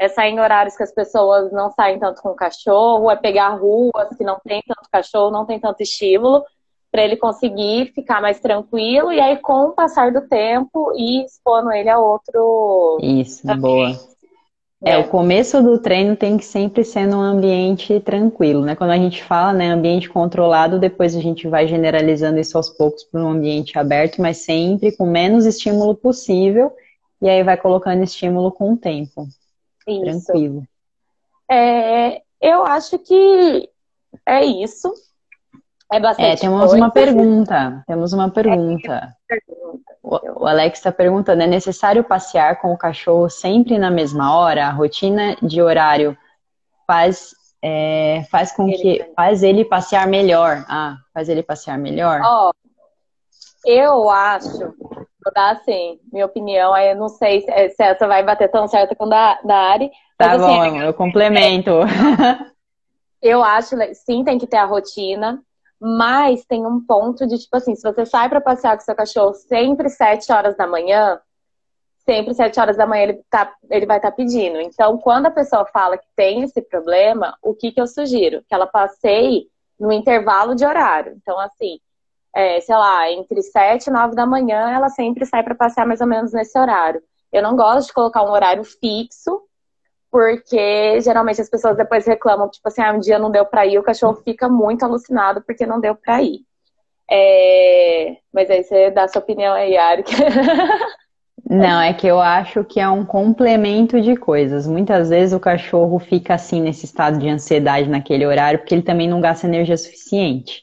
É sair em horários que as pessoas não saem tanto com o cachorro, é pegar ruas que não tem tanto cachorro, não tem tanto estímulo, para ele conseguir ficar mais tranquilo e aí, com o passar do tempo, ir expondo ele a outro. Isso, boa. É, o começo do treino tem que sempre ser num ambiente tranquilo, né? Quando a gente fala, né, ambiente controlado, depois a gente vai generalizando isso aos poucos para um ambiente aberto, mas sempre com menos estímulo possível, e aí vai colocando estímulo com o tempo. Isso. Tranquilo. É, eu acho que é isso. É bastante. É, temos coisa. uma pergunta. Temos uma pergunta. É, o, Alex está perguntando: é necessário passear com o cachorro sempre na mesma hora? A rotina de horário faz, é, faz com que faz ele passear melhor. Ah, faz ele passear melhor? Ó, oh, eu acho, vou dar assim, minha opinião, aí eu não sei se, se essa vai bater tão certo com a da Ari. Tá mas, assim, bom, eu complemento. [laughs] Eu acho, sim, tem que ter a rotina. Mas tem um ponto de, tipo assim, se você sai para passear com seu cachorro sempre 7 horas da manhã, sempre 7 horas da manhã ele, tá, ele vai estar tá pedindo. Então, quando a pessoa fala que tem esse problema, o que, que eu sugiro? Que ela passeie no intervalo de horário. Então, assim, é, sei lá, entre 7 e 9 da manhã, ela sempre sai para passear mais ou menos nesse horário. Eu não gosto de colocar um horário fixo, porque geralmente as pessoas depois reclamam, tipo assim, ah, um dia não deu pra ir, o cachorro fica muito alucinado porque não deu pra ir. É... Mas aí você dá sua opinião aí, Ari. [laughs] Não, é que eu acho que é um complemento de coisas. Muitas vezes o cachorro fica assim nesse estado de ansiedade naquele horário porque ele também não gasta energia suficiente.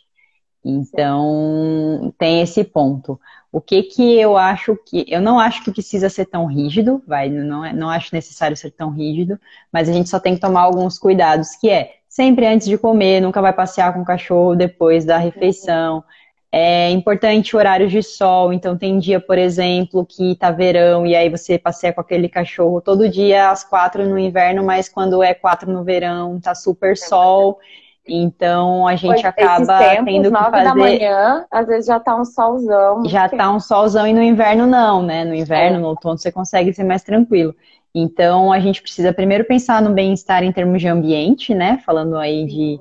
Então, tem esse ponto. O que que eu acho que. Eu não acho que precisa ser tão rígido, vai, não, é, não acho necessário ser tão rígido, mas a gente só tem que tomar alguns cuidados, que é sempre antes de comer, nunca vai passear com o cachorro depois da refeição. É importante horários de sol, então tem dia, por exemplo, que tá verão e aí você passeia com aquele cachorro todo dia às quatro no inverno, mas quando é quatro no verão tá super sol. Então a gente acaba tempos, tendo que fazer. da manhã, às vezes já tá um solzão. Já tá um solzão e no inverno não, né? No inverno, é. no outono você consegue ser mais tranquilo. Então a gente precisa primeiro pensar no bem-estar em termos de ambiente, né? Falando aí de,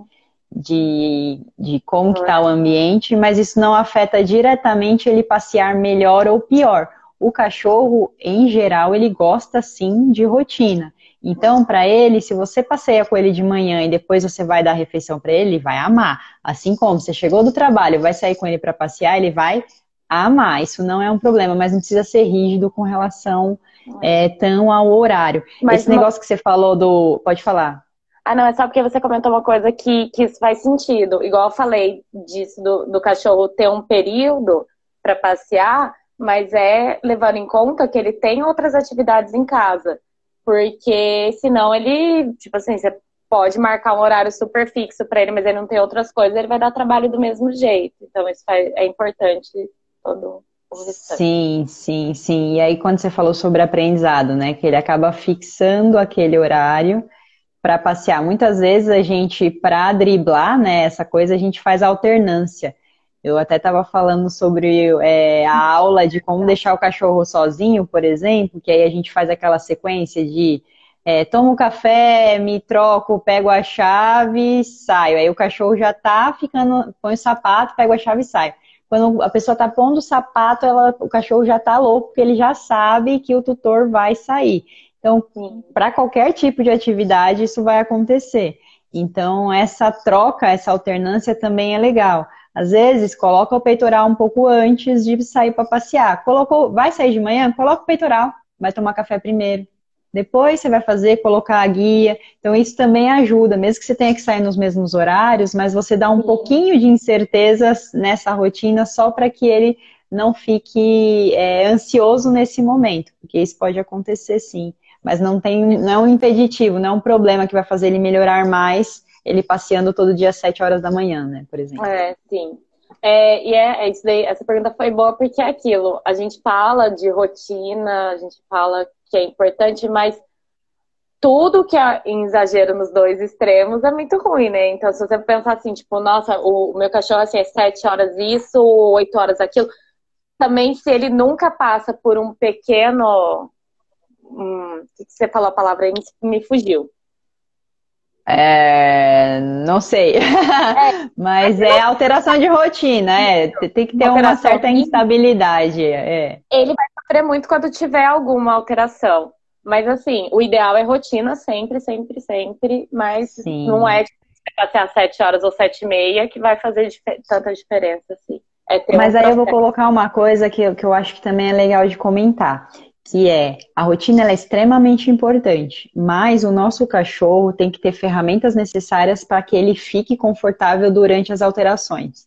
de, de como que tá o ambiente, mas isso não afeta diretamente ele passear melhor ou pior. O cachorro, em geral, ele gosta sim de rotina. Então, para ele, se você passeia com ele de manhã e depois você vai dar a refeição para ele, ele vai amar. Assim como você chegou do trabalho, vai sair com ele para passear, ele vai amar. Isso não é um problema, mas não precisa ser rígido com relação é, tão ao horário. Mas Esse negócio que você falou do. Pode falar. Ah, não, é só porque você comentou uma coisa que, que isso faz sentido. Igual eu falei disso do, do cachorro ter um período para passear, mas é levando em conta que ele tem outras atividades em casa. Porque senão ele, tipo assim, você pode marcar um horário super fixo para ele, mas ele não tem outras coisas, ele vai dar trabalho do mesmo jeito. Então isso é importante todo Sim, sim, sim. E aí quando você falou sobre aprendizado, né, que ele acaba fixando aquele horário para passear. Muitas vezes a gente, para driblar, né, essa coisa, a gente faz alternância. Eu até estava falando sobre é, a aula de como deixar o cachorro sozinho, por exemplo, que aí a gente faz aquela sequência de é, tomo um café, me troco, pego a chave, saio. Aí o cachorro já tá ficando, põe o sapato, pego a chave e saio. Quando a pessoa tá pondo o sapato, ela, o cachorro já tá louco, porque ele já sabe que o tutor vai sair. Então, para qualquer tipo de atividade, isso vai acontecer. Então, essa troca, essa alternância também é legal. Às vezes, coloca o peitoral um pouco antes de sair para passear. Colocou, vai sair de manhã? Coloca o peitoral, vai tomar café primeiro. Depois você vai fazer, colocar a guia. Então, isso também ajuda, mesmo que você tenha que sair nos mesmos horários, mas você dá um pouquinho de incertezas nessa rotina só para que ele não fique é, ansioso nesse momento, porque isso pode acontecer sim. Mas não tem, não é um impeditivo, não é um problema que vai fazer ele melhorar mais ele passeando todo dia às 7 horas da manhã, né, por exemplo. É, sim. É, e é, é, isso daí, essa pergunta foi boa porque é aquilo. A gente fala de rotina, a gente fala que é importante, mas tudo que é em exagero nos dois extremos é muito ruim, né? Então, se você pensar assim, tipo, nossa, o, o meu cachorro assim, é sete horas isso, oito horas aquilo, também se ele nunca passa por um pequeno. Hum, que você falou a palavra aí, me fugiu. É, não sei. É, [laughs] Mas é alteração de rotina, é. Tem que ter uma certa instabilidade. É. Ele vai sofrer muito quando tiver alguma alteração. Mas assim, o ideal é rotina sempre, sempre, sempre. Mas Sim. não é até às sete horas ou sete e meia que vai fazer tanta diferença assim. É Mas um aí eu vou colocar uma coisa que, que eu acho que também é legal de comentar que é a rotina é extremamente importante, mas o nosso cachorro tem que ter ferramentas necessárias para que ele fique confortável durante as alterações.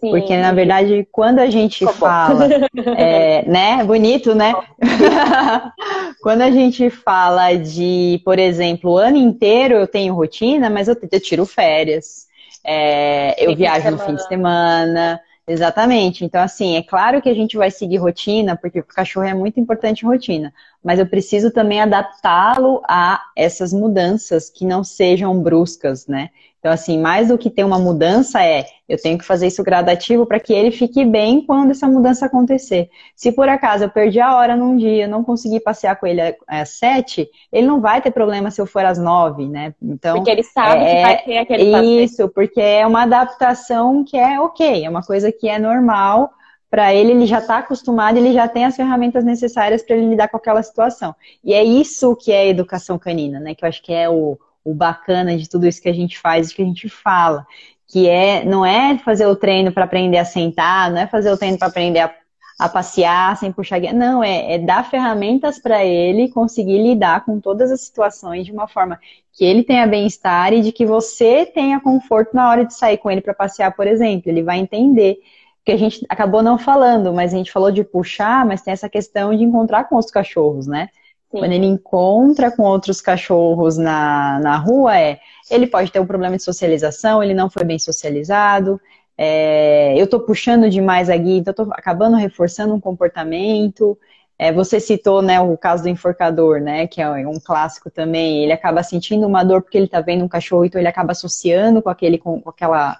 Sim. Porque, na verdade, quando a gente fala, [laughs] é, né, bonito, né? [laughs] quando a gente fala de, por exemplo, o ano inteiro eu tenho rotina, mas eu, eu tiro férias, é, eu viajo no fim de semana, Exatamente. Então, assim, é claro que a gente vai seguir rotina, porque o cachorro é muito importante rotina, mas eu preciso também adaptá-lo a essas mudanças que não sejam bruscas, né? Então, assim, mais do que ter uma mudança é, eu tenho que fazer isso gradativo para que ele fique bem quando essa mudança acontecer. Se por acaso eu perdi a hora num dia, não consegui passear com ele às sete, ele não vai ter problema se eu for às nove, né? Então, porque ele sabe é, que vai ter aquele passeio. Isso, porque é uma adaptação que é ok, é uma coisa que é normal para ele, ele já está acostumado, ele já tem as ferramentas necessárias para ele lidar com aquela situação. E é isso que é educação canina, né? Que eu acho que é o, o bacana de tudo isso que a gente faz, que a gente fala, que é não é fazer o treino para aprender a sentar, não é fazer o treino para aprender a, a, passear sem puxar guia, não, é, é dar ferramentas para ele conseguir lidar com todas as situações de uma forma que ele tenha bem-estar e de que você tenha conforto na hora de sair com ele para passear, por exemplo, ele vai entender que a gente acabou não falando, mas a gente falou de puxar, mas tem essa questão de encontrar com os cachorros, né? Sim. Quando ele encontra com outros cachorros na, na rua, é ele pode ter um problema de socialização, ele não foi bem socializado, é, eu estou puxando demais a guia, então estou acabando reforçando um comportamento. É, você citou né, o caso do enforcador, né, que é um clássico também. Ele acaba sentindo uma dor porque ele está vendo um cachorro, então ele acaba associando com aquele, com, com aquela,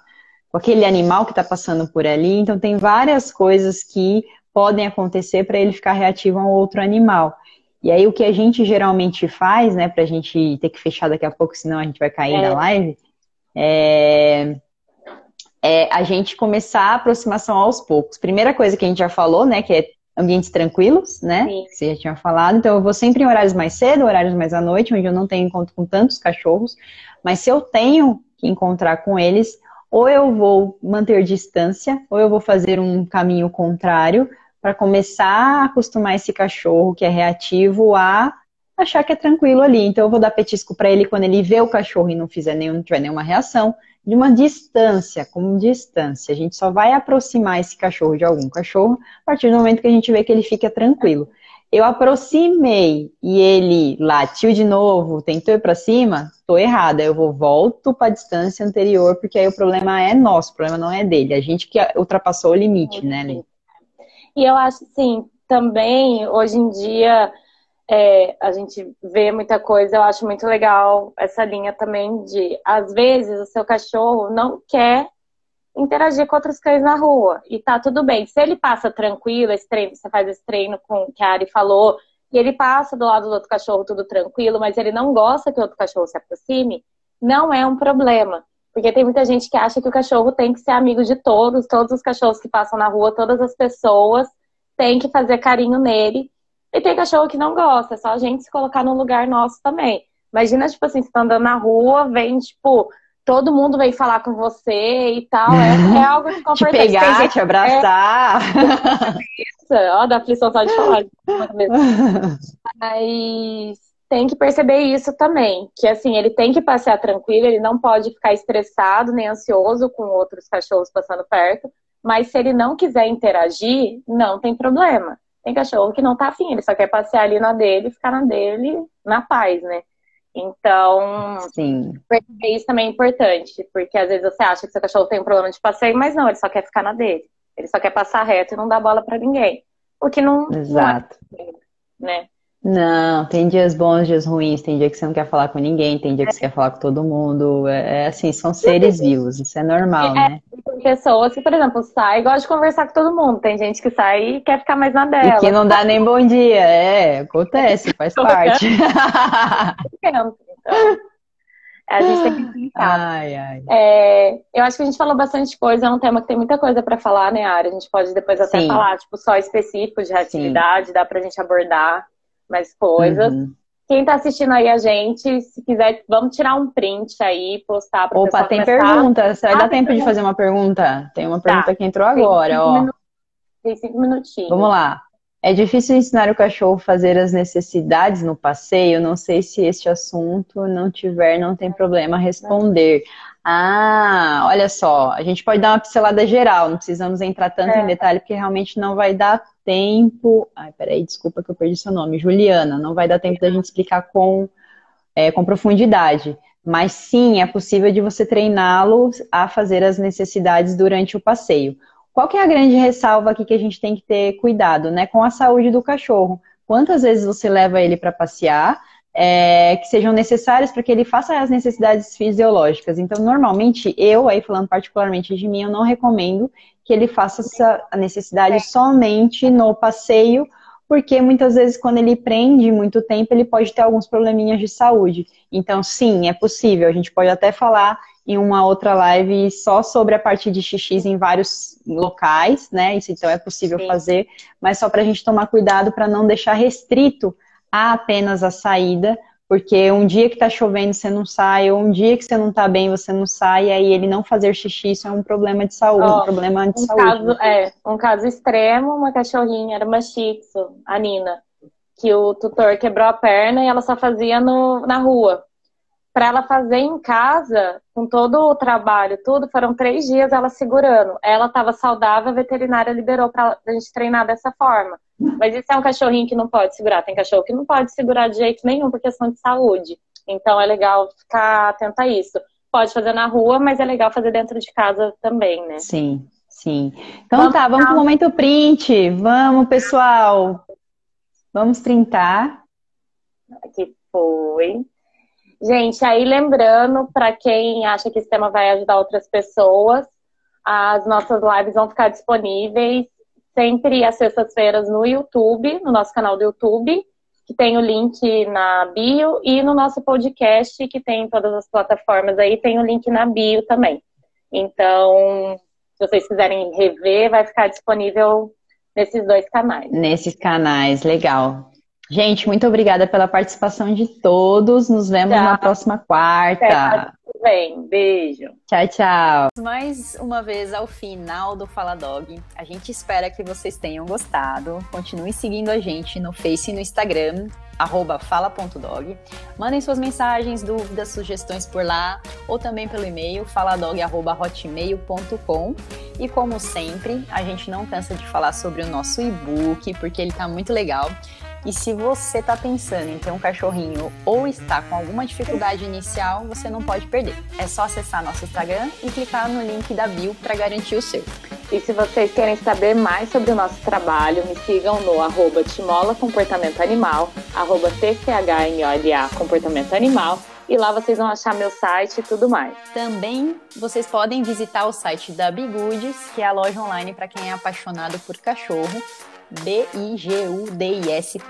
com aquele animal que está passando por ali. Então tem várias coisas que podem acontecer para ele ficar reativo a um outro animal. E aí o que a gente geralmente faz, né, pra gente ter que fechar daqui a pouco, senão a gente vai cair é. na live, é, é, a gente começar a aproximação aos poucos. Primeira coisa que a gente já falou, né, que é ambientes tranquilos, né? Sim. Que você já tinha falado. Então, eu vou sempre em horários mais cedo, horários mais à noite, onde eu não tenho encontro com tantos cachorros. Mas se eu tenho que encontrar com eles, ou eu vou manter distância, ou eu vou fazer um caminho contrário para começar a acostumar esse cachorro que é reativo a achar que é tranquilo ali. Então eu vou dar petisco para ele quando ele vê o cachorro e não fizer nenhum, não tiver nenhuma reação, de uma distância, como distância. A gente só vai aproximar esse cachorro de algum cachorro a partir do momento que a gente vê que ele fica tranquilo. Eu aproximei e ele latiu de novo, tentou ir para cima, tô errada. Eu vou volto para a distância anterior, porque aí o problema é nosso, o problema não é dele. A gente que ultrapassou o limite, né, Lê? E eu acho, sim, também, hoje em dia, é, a gente vê muita coisa, eu acho muito legal essa linha também de, às vezes, o seu cachorro não quer interagir com outros cães na rua. E tá tudo bem. Se ele passa tranquilo, esse treino, você faz esse treino com que a Ari falou, e ele passa do lado do outro cachorro tudo tranquilo, mas ele não gosta que o outro cachorro se aproxime, não é um problema. Porque tem muita gente que acha que o cachorro tem que ser amigo de todos, todos os cachorros que passam na rua, todas as pessoas têm que fazer carinho nele. E tem cachorro que não gosta, é só a gente se colocar no lugar nosso também. Imagina, tipo assim, você tá andando na rua, vem, tipo, todo mundo vem falar com você e tal. É, [laughs] é algo desconfortável. Te pegar, te abraçar. É... [laughs] Ó, da aflição só de falar. [laughs] Mas tem que perceber isso também, que assim, ele tem que passear tranquilo, ele não pode ficar estressado nem ansioso com outros cachorros passando perto, mas se ele não quiser interagir, não tem problema. Tem cachorro que não tá afim, ele só quer passear ali na dele, ficar na dele, na paz, né? Então, Sim. isso também é importante, porque às vezes você acha que seu cachorro tem um problema de passeio, mas não, ele só quer ficar na dele. Ele só quer passar reto e não dar bola para ninguém. O que não. Exato. Não é, né? Não, tem dias bons, dias ruins, tem dia que você não quer falar com ninguém, tem dia que você quer falar com todo mundo. É, é assim, são seres vivos, isso é normal, é, né? Tem pessoas que, por exemplo, sai e gosta de conversar com todo mundo. Tem gente que sai e quer ficar mais na dela. E que não dá nem bom dia, é, acontece, faz [laughs] parte. então, [laughs] a gente tem que explicar. Ai, ai. É, eu acho que a gente falou bastante coisa, é um tema que tem muita coisa para falar, né, Ari? A gente pode depois até Sim. falar, tipo, só específico de reatividade, Sim. dá pra gente abordar mais coisas. Uhum. Quem tá assistindo aí a gente, se quiser, vamos tirar um print aí, postar pra Opa, tem começar. pergunta. Você vai ah, dar tempo de fazer uma pergunta? Tem uma pergunta tá. que entrou agora, tem ó. Tem cinco minutinhos. Vamos lá. É difícil ensinar o cachorro a fazer as necessidades no passeio? Não sei se este assunto não tiver, não tem problema responder. Ah, olha só, a gente pode dar uma pincelada geral, não precisamos entrar tanto é. em detalhe, porque realmente não vai dar tempo. Ai, peraí, desculpa que eu perdi seu nome. Juliana, não vai dar tempo da gente explicar com, é, com profundidade. Mas sim, é possível de você treiná-lo a fazer as necessidades durante o passeio. Qual que é a grande ressalva aqui que a gente tem que ter cuidado, né? Com a saúde do cachorro. Quantas vezes você leva ele para passear? É, que sejam necessárias para que ele faça as necessidades fisiológicas. Então, normalmente, eu, aí falando particularmente de mim, eu não recomendo que ele faça essa necessidade é. somente no passeio, porque muitas vezes quando ele prende muito tempo, ele pode ter alguns probleminhas de saúde. Então, sim, é possível. A gente pode até falar em uma outra live só sobre a parte de xixi em vários locais, né? Isso então é possível sim. fazer, mas só para a gente tomar cuidado para não deixar restrito a apenas a saída, porque um dia que tá chovendo você não sai, ou um dia que você não tá bem você não sai, e aí ele não fazer xixi, isso é um problema de saúde, oh, um problema de um saúde. Caso, é, um caso extremo, uma cachorrinha, era uma shih a Nina, que o tutor quebrou a perna e ela só fazia no, na rua. Para ela fazer em casa, com todo o trabalho, tudo, foram três dias ela segurando. Ela estava saudável, a veterinária liberou para a gente treinar dessa forma. Mas isso é um cachorrinho que não pode segurar. Tem cachorro que não pode segurar de jeito nenhum por questão de saúde. Então é legal ficar atento a isso. Pode fazer na rua, mas é legal fazer dentro de casa também, né? Sim, sim. Então vamos tá, vamos pro momento print. Vamos, pessoal. Vamos printar. Aqui foi. Gente, aí lembrando, para quem acha que esse tema vai ajudar outras pessoas, as nossas lives vão ficar disponíveis sempre às sextas-feiras no YouTube, no nosso canal do YouTube, que tem o link na bio, e no nosso podcast, que tem em todas as plataformas aí, tem o link na bio também. Então, se vocês quiserem rever, vai ficar disponível nesses dois canais. Nesses canais, legal. Gente, muito obrigada pela participação de todos. Nos vemos tchau. na próxima quarta. Bem, beijo. Tchau, tchau. Mais uma vez ao final do Fala Dog. A gente espera que vocês tenham gostado. Continue seguindo a gente no Face e no Instagram arroba fala.dog. Mandem suas mensagens, dúvidas, sugestões por lá, ou também pelo e-mail faladog.hotmail.com. E como sempre, a gente não cansa de falar sobre o nosso e-book, porque ele está muito legal. E se você está pensando em ter um cachorrinho ou está com alguma dificuldade inicial, você não pode perder. É só acessar nosso Instagram e clicar no link da bio para garantir o seu. E se vocês querem saber mais sobre o nosso trabalho, me sigam no arroba Timola Comportamento Animal, arroba TCHMOLA Comportamento Animal, e lá vocês vão achar meu site e tudo mais. Também vocês podem visitar o site da Bigudes, que é a loja online para quem é apaixonado por cachorro bigudis.com.br,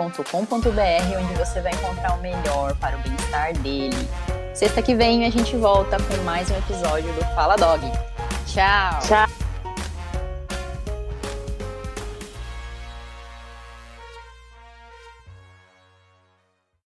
onde você vai encontrar o melhor para o bem-estar dele. Sexta que vem a gente volta com mais um episódio do Fala Dog. Tchau! Tchau!